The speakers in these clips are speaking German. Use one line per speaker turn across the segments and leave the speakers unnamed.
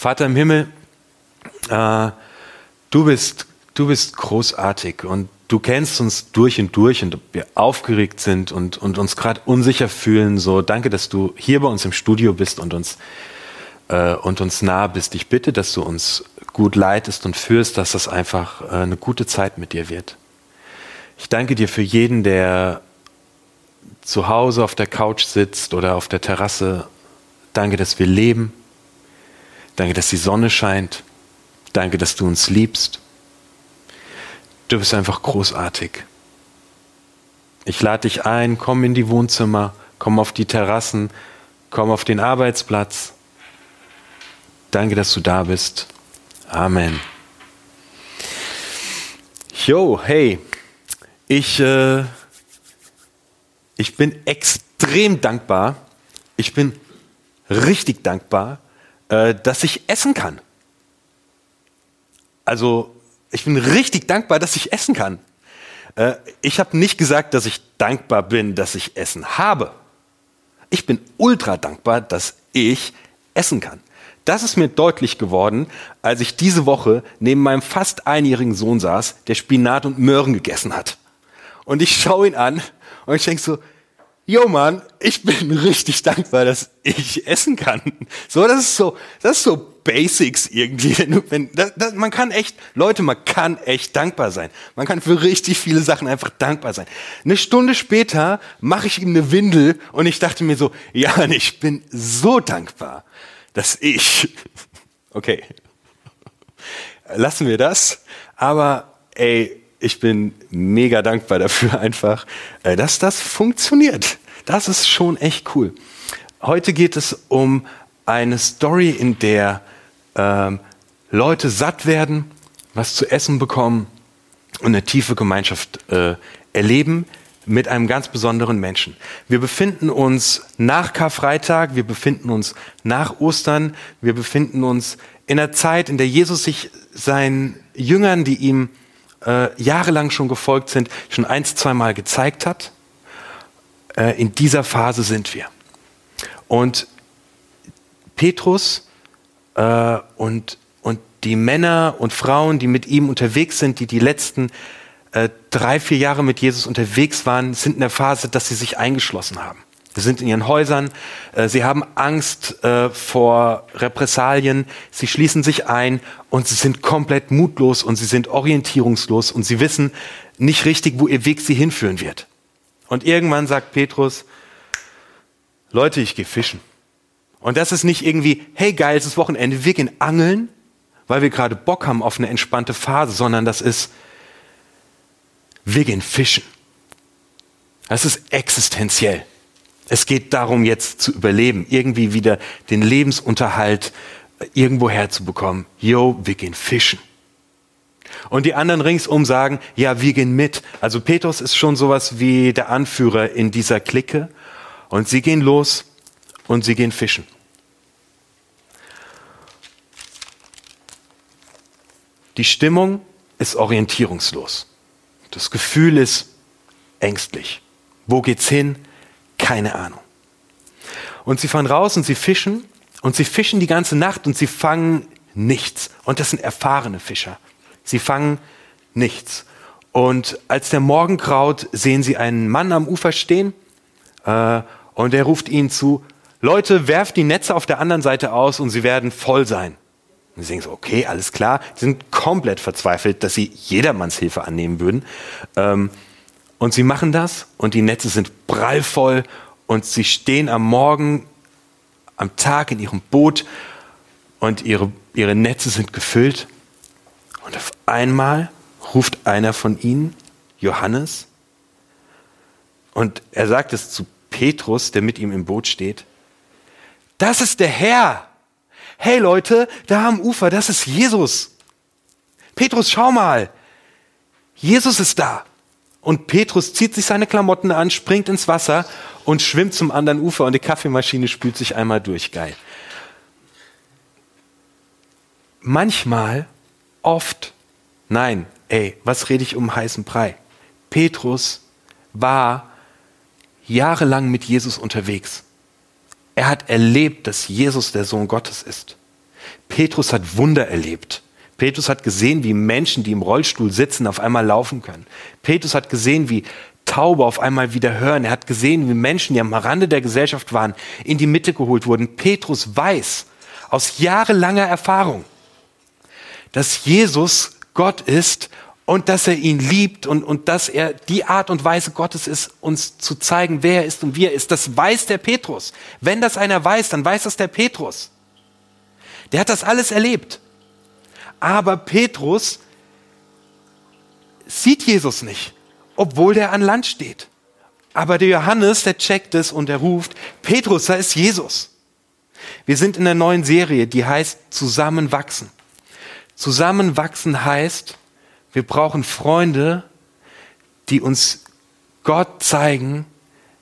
Vater im Himmel, äh, du, bist, du bist großartig und du kennst uns durch und durch und wir aufgeregt sind und, und uns gerade unsicher fühlen. So, danke, dass du hier bei uns im Studio bist und uns, äh, und uns nah bist. Ich bitte, dass du uns gut leitest und führst, dass das einfach äh, eine gute Zeit mit dir wird. Ich danke dir für jeden, der zu Hause auf der Couch sitzt oder auf der Terrasse. Danke, dass wir leben. Danke, dass die Sonne scheint. Danke, dass du uns liebst. Du bist einfach großartig. Ich lade dich ein, komm in die Wohnzimmer, komm auf die Terrassen, komm auf den Arbeitsplatz. Danke, dass du da bist. Amen. Jo, hey, ich, äh, ich bin extrem dankbar. Ich bin richtig dankbar, äh, dass ich essen kann. Also, ich bin richtig dankbar, dass ich essen kann. Äh, ich habe nicht gesagt, dass ich dankbar bin, dass ich Essen habe. Ich bin ultra dankbar, dass ich essen kann. Das ist mir deutlich geworden, als ich diese Woche neben meinem fast einjährigen Sohn saß, der Spinat und Möhren gegessen hat. Und ich schaue ihn an und ich denke so, yo Mann, ich bin richtig dankbar, dass ich essen kann. So, das ist so, das ist so Basics irgendwie. Wenn, wenn, das, das, man kann echt, Leute, man kann echt dankbar sein. Man kann für richtig viele Sachen einfach dankbar sein. Eine Stunde später mache ich ihm eine Windel und ich dachte mir so, ja, ich bin so dankbar, dass ich, okay, lassen wir das. Aber ey, ich bin mega dankbar dafür einfach, äh, dass das funktioniert. Das ist schon echt cool. Heute geht es um eine Story, in der ähm, Leute satt werden, was zu essen bekommen und eine tiefe Gemeinschaft äh, erleben mit einem ganz besonderen Menschen. Wir befinden uns nach Karfreitag, wir befinden uns nach Ostern, wir befinden uns in der Zeit, in der Jesus sich seinen Jüngern, die ihm äh, jahrelang schon gefolgt sind, schon ein, zweimal gezeigt hat. Äh, in dieser Phase sind wir. Und Petrus äh, und, und die Männer und Frauen, die mit ihm unterwegs sind, die die letzten äh, drei, vier Jahre mit Jesus unterwegs waren, sind in der Phase, dass sie sich eingeschlossen haben. Sie sind in ihren Häusern, äh, sie haben Angst äh, vor Repressalien, sie schließen sich ein und sie sind komplett mutlos und sie sind orientierungslos und sie wissen nicht richtig, wo ihr Weg sie hinführen wird. Und irgendwann sagt Petrus, Leute, ich gehe fischen. Und das ist nicht irgendwie, hey geil, es ist Wochenende, wir gehen angeln, weil wir gerade Bock haben auf eine entspannte Phase, sondern das ist, wir gehen fischen. Das ist existenziell. Es geht darum, jetzt zu überleben, irgendwie wieder den Lebensunterhalt äh, irgendwo herzubekommen. Yo, wir gehen fischen. Und die anderen ringsum sagen, ja, wir gehen mit. Also Petrus ist schon sowas wie der Anführer in dieser Clique. Und sie gehen los und sie gehen fischen. Die Stimmung ist orientierungslos. Das Gefühl ist ängstlich. Wo geht's hin? Keine Ahnung. Und sie fahren raus und sie fischen und sie fischen die ganze Nacht und sie fangen nichts. Und das sind erfahrene Fischer. Sie fangen nichts. Und als der Morgen graut, sehen sie einen Mann am Ufer stehen äh, und er ruft ihnen zu, Leute, werft die Netze auf der anderen Seite aus und sie werden voll sein. Und sie denken so, okay, alles klar. Sie sind komplett verzweifelt, dass sie jedermanns Hilfe annehmen würden. Ähm, und sie machen das und die Netze sind prallvoll und sie stehen am Morgen, am Tag in ihrem Boot und ihre, ihre Netze sind gefüllt. Und auf einmal ruft einer von ihnen, Johannes, und er sagt es zu Petrus, der mit ihm im Boot steht. Das ist der Herr. Hey Leute, da am Ufer, das ist Jesus. Petrus, schau mal. Jesus ist da. Und Petrus zieht sich seine Klamotten an, springt ins Wasser und schwimmt zum anderen Ufer und die Kaffeemaschine spült sich einmal durch. Geil. Manchmal, oft, nein, ey, was rede ich um heißen Brei? Petrus war jahrelang mit Jesus unterwegs. Er hat erlebt, dass Jesus der Sohn Gottes ist. Petrus hat Wunder erlebt. Petrus hat gesehen, wie Menschen, die im Rollstuhl sitzen, auf einmal laufen können. Petrus hat gesehen, wie Taube auf einmal wieder hören. Er hat gesehen, wie Menschen, die am Rande der Gesellschaft waren, in die Mitte geholt wurden. Petrus weiß aus jahrelanger Erfahrung, dass Jesus Gott ist und dass er ihn liebt und, und dass er die Art und Weise Gottes ist, uns zu zeigen, wer er ist und wie er ist. Das weiß der Petrus. Wenn das einer weiß, dann weiß das der Petrus. Der hat das alles erlebt. Aber Petrus sieht Jesus nicht, obwohl der an Land steht. Aber der Johannes, der checkt es und er ruft, Petrus, da ist Jesus. Wir sind in der neuen Serie, die heißt Zusammenwachsen. Zusammenwachsen heißt, wir brauchen Freunde, die uns Gott zeigen,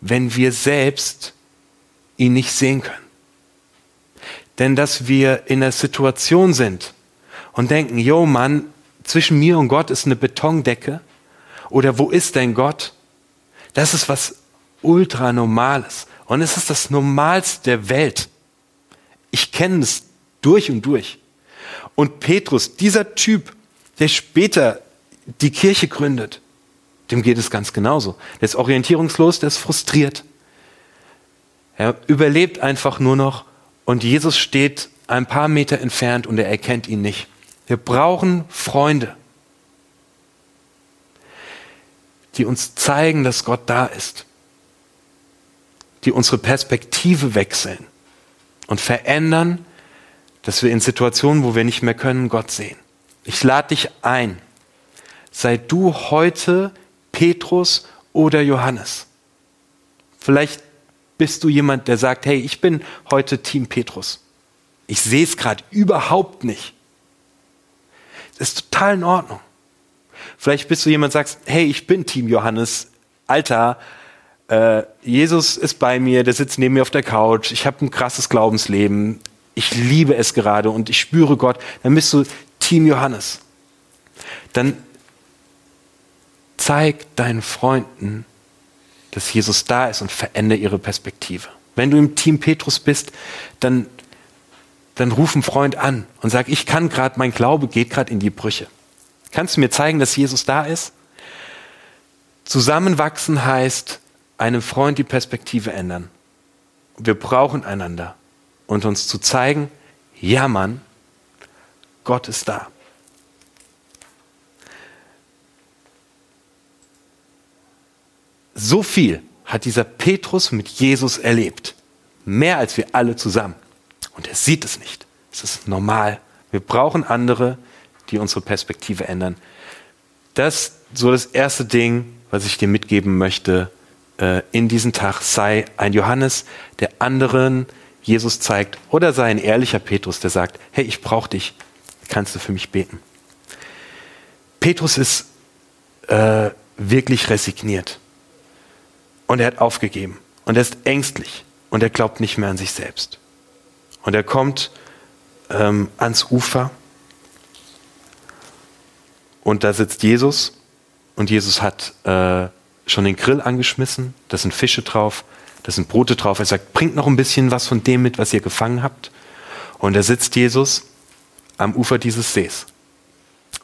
wenn wir selbst ihn nicht sehen können. Denn dass wir in einer Situation sind und denken, yo Mann, zwischen mir und Gott ist eine Betondecke oder wo ist denn Gott? Das ist was ultra normales und es ist das Normalste der Welt. Ich kenne es durch und durch. Und Petrus, dieser Typ, der später die Kirche gründet, dem geht es ganz genauso. Der ist orientierungslos, der ist frustriert. Er überlebt einfach nur noch und Jesus steht ein paar Meter entfernt und er erkennt ihn nicht. Wir brauchen Freunde, die uns zeigen, dass Gott da ist, die unsere Perspektive wechseln und verändern, dass wir in Situationen, wo wir nicht mehr können, Gott sehen. Ich lade dich ein. Sei du heute Petrus oder Johannes. Vielleicht bist du jemand, der sagt, hey, ich bin heute Team Petrus. Ich sehe es gerade überhaupt nicht. Das ist total in Ordnung. Vielleicht bist du jemand, sagt, hey, ich bin Team Johannes. Alter, äh, Jesus ist bei mir, der sitzt neben mir auf der Couch. Ich habe ein krasses Glaubensleben. Ich liebe es gerade und ich spüre Gott. Dann bist du Team Johannes, dann zeig deinen Freunden, dass Jesus da ist und verändere ihre Perspektive. Wenn du im Team Petrus bist, dann, dann ruf einen Freund an und sag, ich kann gerade, mein Glaube geht gerade in die Brüche. Kannst du mir zeigen, dass Jesus da ist? Zusammenwachsen heißt, einem Freund die Perspektive ändern. Wir brauchen einander und uns zu zeigen, ja Mann, Gott ist da. So viel hat dieser Petrus mit Jesus erlebt. Mehr als wir alle zusammen. Und er sieht es nicht. Es ist normal. Wir brauchen andere, die unsere Perspektive ändern. Das ist so das erste Ding, was ich dir mitgeben möchte äh, in diesem Tag. Sei ein Johannes, der anderen Jesus zeigt, oder sei ein ehrlicher Petrus, der sagt, hey, ich brauche dich kannst du für mich beten. Petrus ist äh, wirklich resigniert. Und er hat aufgegeben. Und er ist ängstlich. Und er glaubt nicht mehr an sich selbst. Und er kommt ähm, ans Ufer. Und da sitzt Jesus. Und Jesus hat äh, schon den Grill angeschmissen. Da sind Fische drauf. Da sind Brote drauf. Er sagt, bringt noch ein bisschen was von dem mit, was ihr gefangen habt. Und da sitzt Jesus am Ufer dieses Sees.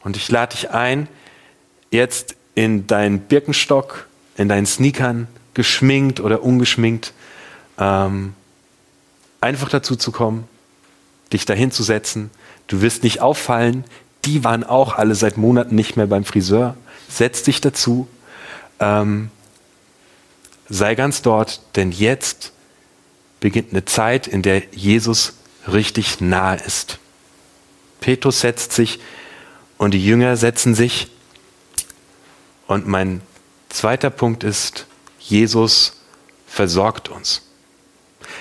Und ich lade dich ein, jetzt in deinen Birkenstock, in deinen Sneakern, geschminkt oder ungeschminkt, ähm, einfach dazu zu kommen, dich dahin zu setzen. Du wirst nicht auffallen. Die waren auch alle seit Monaten nicht mehr beim Friseur. Setz dich dazu. Ähm, sei ganz dort, denn jetzt beginnt eine Zeit, in der Jesus richtig nahe ist. Petrus setzt sich und die Jünger setzen sich. Und mein zweiter Punkt ist, Jesus versorgt uns.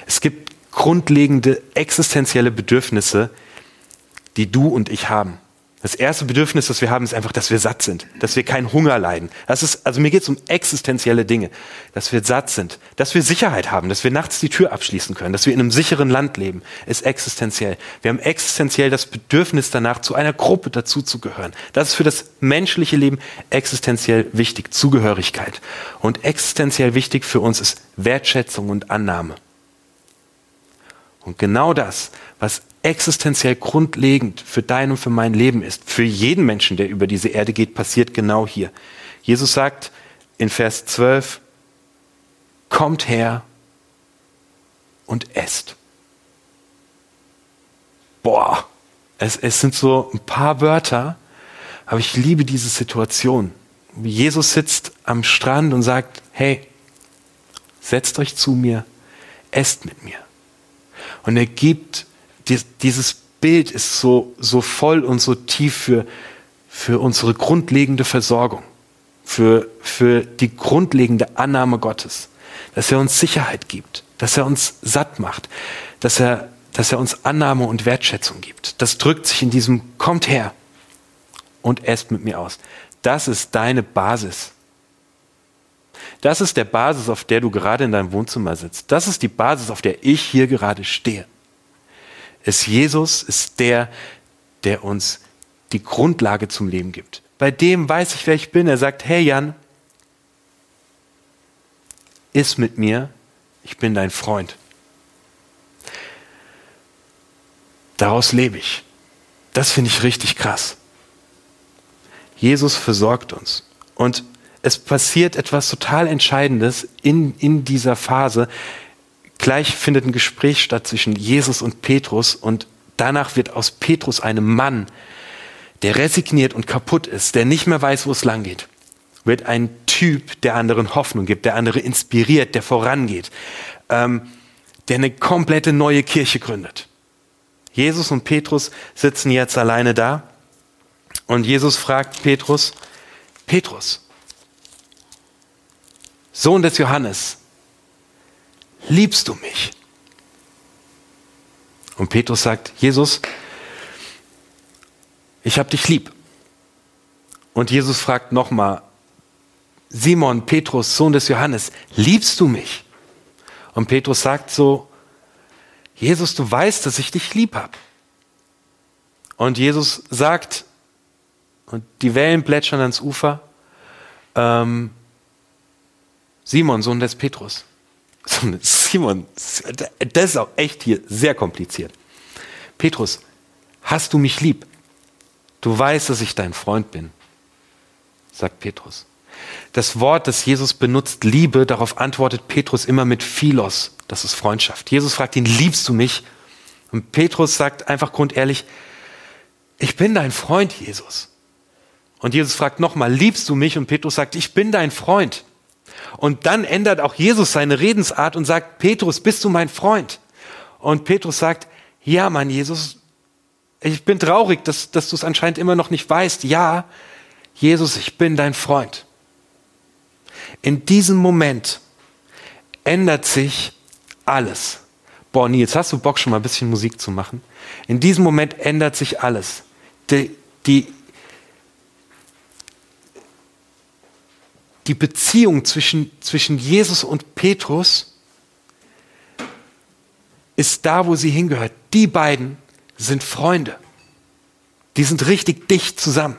Es gibt grundlegende existenzielle Bedürfnisse, die du und ich haben. Das erste Bedürfnis, das wir haben, ist einfach, dass wir satt sind, dass wir keinen Hunger leiden. Das ist, also mir geht es um existenzielle Dinge, dass wir satt sind, dass wir Sicherheit haben, dass wir nachts die Tür abschließen können, dass wir in einem sicheren Land leben, ist existenziell. Wir haben existenziell das Bedürfnis danach, zu einer Gruppe dazuzugehören. Das ist für das menschliche Leben existenziell wichtig, Zugehörigkeit. Und existenziell wichtig für uns ist Wertschätzung und Annahme. Und genau das, was existenziell grundlegend für dein und für mein Leben ist, für jeden Menschen, der über diese Erde geht, passiert genau hier. Jesus sagt in Vers 12, kommt her und esst. Boah, es, es sind so ein paar Wörter, aber ich liebe diese Situation. Jesus sitzt am Strand und sagt, hey, setzt euch zu mir, esst mit mir. Und er gibt, dieses Bild ist so, so voll und so tief für, für unsere grundlegende Versorgung, für, für die grundlegende Annahme Gottes, dass er uns Sicherheit gibt, dass er uns satt macht, dass er, dass er uns Annahme und Wertschätzung gibt. Das drückt sich in diesem Kommt her und esst mit mir aus. Das ist deine Basis. Das ist der Basis, auf der du gerade in deinem Wohnzimmer sitzt. Das ist die Basis, auf der ich hier gerade stehe. Es Jesus ist der, der uns die Grundlage zum Leben gibt. Bei dem weiß ich, wer ich bin. Er sagt, hey Jan, iss mit mir, ich bin dein Freund. Daraus lebe ich. Das finde ich richtig krass. Jesus versorgt uns. Und es passiert etwas total Entscheidendes in, in dieser Phase. Gleich findet ein Gespräch statt zwischen Jesus und Petrus und danach wird aus Petrus einem Mann, der resigniert und kaputt ist, der nicht mehr weiß, wo es lang geht, wird ein Typ, der anderen Hoffnung gibt, der andere inspiriert, der vorangeht, ähm, der eine komplette neue Kirche gründet. Jesus und Petrus sitzen jetzt alleine da und Jesus fragt Petrus, Petrus, Sohn des Johannes, liebst du mich? Und Petrus sagt, Jesus, ich habe dich lieb. Und Jesus fragt nochmal, Simon, Petrus, Sohn des Johannes, liebst du mich? Und Petrus sagt so, Jesus, du weißt, dass ich dich lieb habe. Und Jesus sagt, und die Wellen plätschern ans Ufer, ähm, Simon, Sohn des Petrus. Simon, das ist auch echt hier sehr kompliziert. Petrus, hast du mich lieb? Du weißt, dass ich dein Freund bin, sagt Petrus. Das Wort, das Jesus benutzt, Liebe, darauf antwortet Petrus immer mit Philos, das ist Freundschaft. Jesus fragt ihn, liebst du mich? Und Petrus sagt einfach grundehrlich, ich bin dein Freund, Jesus. Und Jesus fragt nochmal, liebst du mich? Und Petrus sagt, ich bin dein Freund. Und dann ändert auch Jesus seine Redensart und sagt, Petrus, bist du mein Freund? Und Petrus sagt, ja, Mann, Jesus, ich bin traurig, dass, dass du es anscheinend immer noch nicht weißt. Ja, Jesus, ich bin dein Freund. In diesem Moment ändert sich alles. Boah, Nils, hast du Bock, schon mal ein bisschen Musik zu machen? In diesem Moment ändert sich alles. Die, die die Beziehung zwischen, zwischen Jesus und Petrus ist da, wo sie hingehört. Die beiden sind Freunde. Die sind richtig dicht zusammen.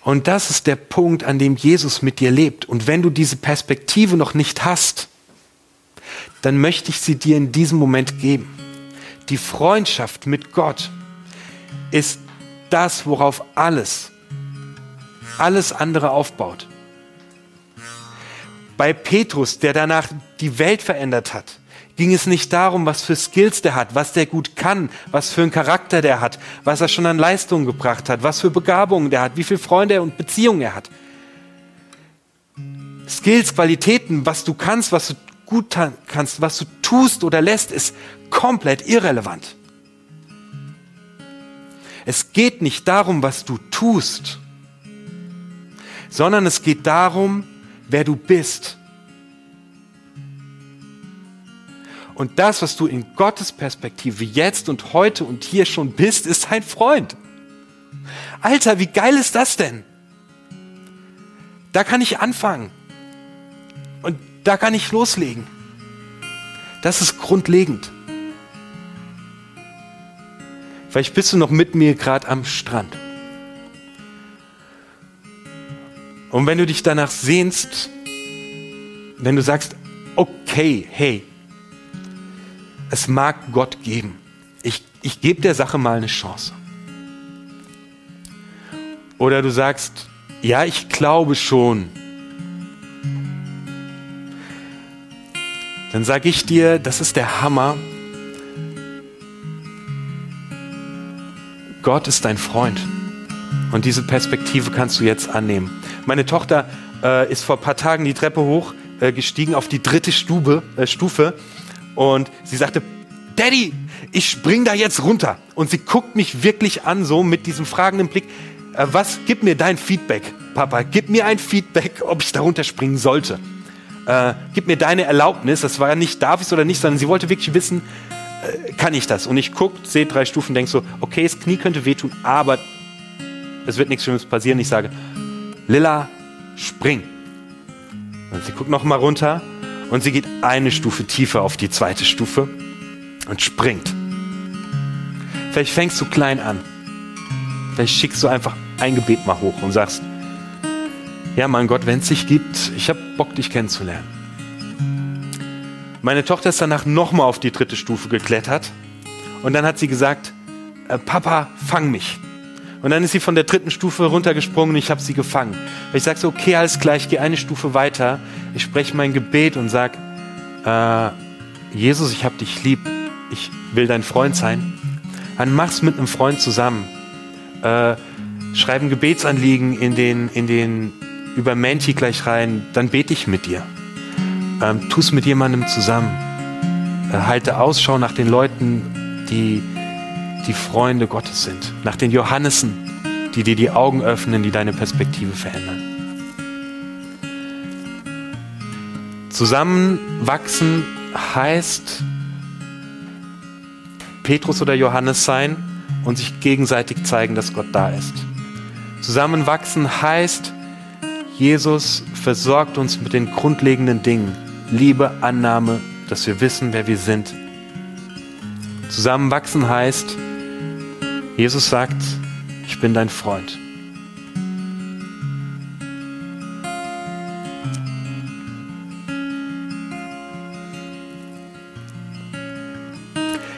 Und das ist der Punkt, an dem Jesus mit dir lebt. Und wenn du diese Perspektive noch nicht hast, dann möchte ich sie dir in diesem Moment geben. Die Freundschaft mit Gott ist das, worauf alles, alles andere aufbaut bei Petrus, der danach die Welt verändert hat, ging es nicht darum, was für Skills der hat, was der gut kann, was für einen Charakter der hat, was er schon an Leistungen gebracht hat, was für Begabungen der hat, wie viele Freunde und Beziehungen er hat. Skills, Qualitäten, was du kannst, was du gut kannst, was du tust oder lässt, ist komplett irrelevant. Es geht nicht darum, was du tust, sondern es geht darum, wer du bist. Und das, was du in Gottes Perspektive jetzt und heute und hier schon bist, ist ein Freund. Alter, wie geil ist das denn? Da kann ich anfangen. Und da kann ich loslegen. Das ist grundlegend. Vielleicht bist du noch mit mir gerade am Strand. Und wenn du dich danach sehnst, wenn du sagst, okay, hey, es mag Gott geben. Ich, ich gebe der Sache mal eine Chance. Oder du sagst, ja, ich glaube schon. Dann sage ich dir, das ist der Hammer. Gott ist dein Freund. Und diese Perspektive kannst du jetzt annehmen. Meine Tochter äh, ist vor ein paar Tagen die Treppe hoch äh, gestiegen auf die dritte Stube, äh, Stufe und sie sagte, Daddy, ich spring da jetzt runter. Und sie guckt mich wirklich an, so mit diesem fragenden Blick. Äh, was, gib mir dein Feedback, Papa. Gib mir ein Feedback, ob ich da runterspringen sollte. Äh, gib mir deine Erlaubnis. Das war ja nicht, darf ich oder nicht, sondern sie wollte wirklich wissen, äh, kann ich das? Und ich gucke, sehe drei Stufen, denke so, okay, das Knie könnte wehtun, aber es wird nichts Schlimmes passieren. Ich sage, Lilla, spring. Und sie guckt noch mal runter und sie geht eine Stufe tiefer auf die zweite Stufe und springt. Vielleicht fängst du klein an. Vielleicht schickst du einfach ein Gebet mal hoch und sagst, ja, mein Gott, wenn es dich gibt, ich habe Bock, dich kennenzulernen. Meine Tochter ist danach nochmal auf die dritte Stufe geklettert und dann hat sie gesagt, äh, Papa, fang mich. Und dann ist sie von der dritten Stufe runtergesprungen und ich habe sie gefangen. Ich sage so, okay, alles gleich, gehe eine Stufe weiter. Ich spreche mein Gebet und sage, äh, Jesus, ich habe dich lieb. Ich will dein Freund sein. Dann mach's mit einem Freund zusammen. Äh, schreib ein Gebetsanliegen in den, in den über Menti gleich rein. Dann bete ich mit dir. Ähm, tu es mit jemandem zusammen. Äh, halte Ausschau nach den Leuten, die die Freunde Gottes sind, nach den Johannessen, die dir die Augen öffnen, die deine Perspektive verändern. Zusammenwachsen heißt Petrus oder Johannes sein und sich gegenseitig zeigen, dass Gott da ist. Zusammenwachsen heißt, Jesus versorgt uns mit den grundlegenden Dingen. Liebe, Annahme, dass wir wissen, wer wir sind. Zusammenwachsen heißt, Jesus sagt, ich bin dein Freund.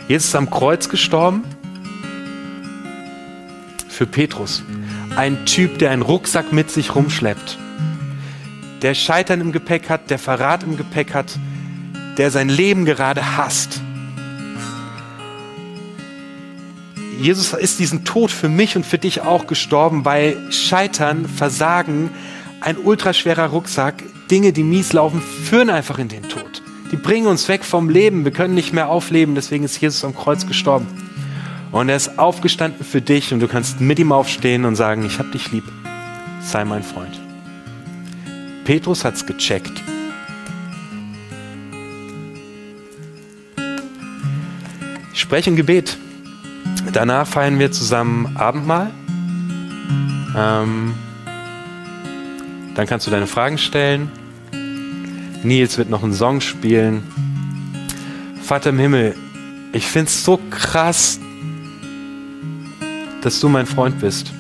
Jesus ist am Kreuz gestorben für Petrus. Ein Typ, der einen Rucksack mit sich rumschleppt. Der Scheitern im Gepäck hat, der Verrat im Gepäck hat, der sein Leben gerade hasst. Jesus ist diesen Tod für mich und für dich auch gestorben, weil Scheitern, Versagen, ein ultraschwerer Rucksack, Dinge, die mies laufen, führen einfach in den Tod. Die bringen uns weg vom Leben. Wir können nicht mehr aufleben. Deswegen ist Jesus am Kreuz gestorben. Und er ist aufgestanden für dich und du kannst mit ihm aufstehen und sagen, ich hab dich lieb. Sei mein Freund. Petrus hat's gecheckt. Ich spreche ein Gebet. Danach feiern wir zusammen Abendmahl. Ähm, dann kannst du deine Fragen stellen. Nils wird noch einen Song spielen. Vater im Himmel, ich finde es so krass, dass du mein Freund bist.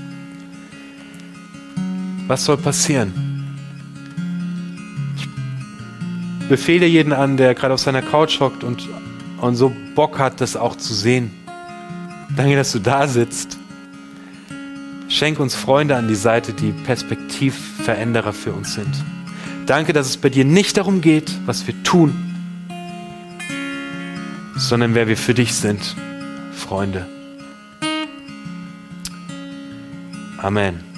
Was soll passieren? Ich befehle jeden an, der gerade auf seiner Couch hockt und, und so Bock hat, das auch zu sehen. Danke, dass du da sitzt. Schenk uns Freunde an die Seite, die Perspektivveränderer für uns sind. Danke, dass es bei dir nicht darum geht, was wir tun, sondern wer wir für dich sind, Freunde. Amen.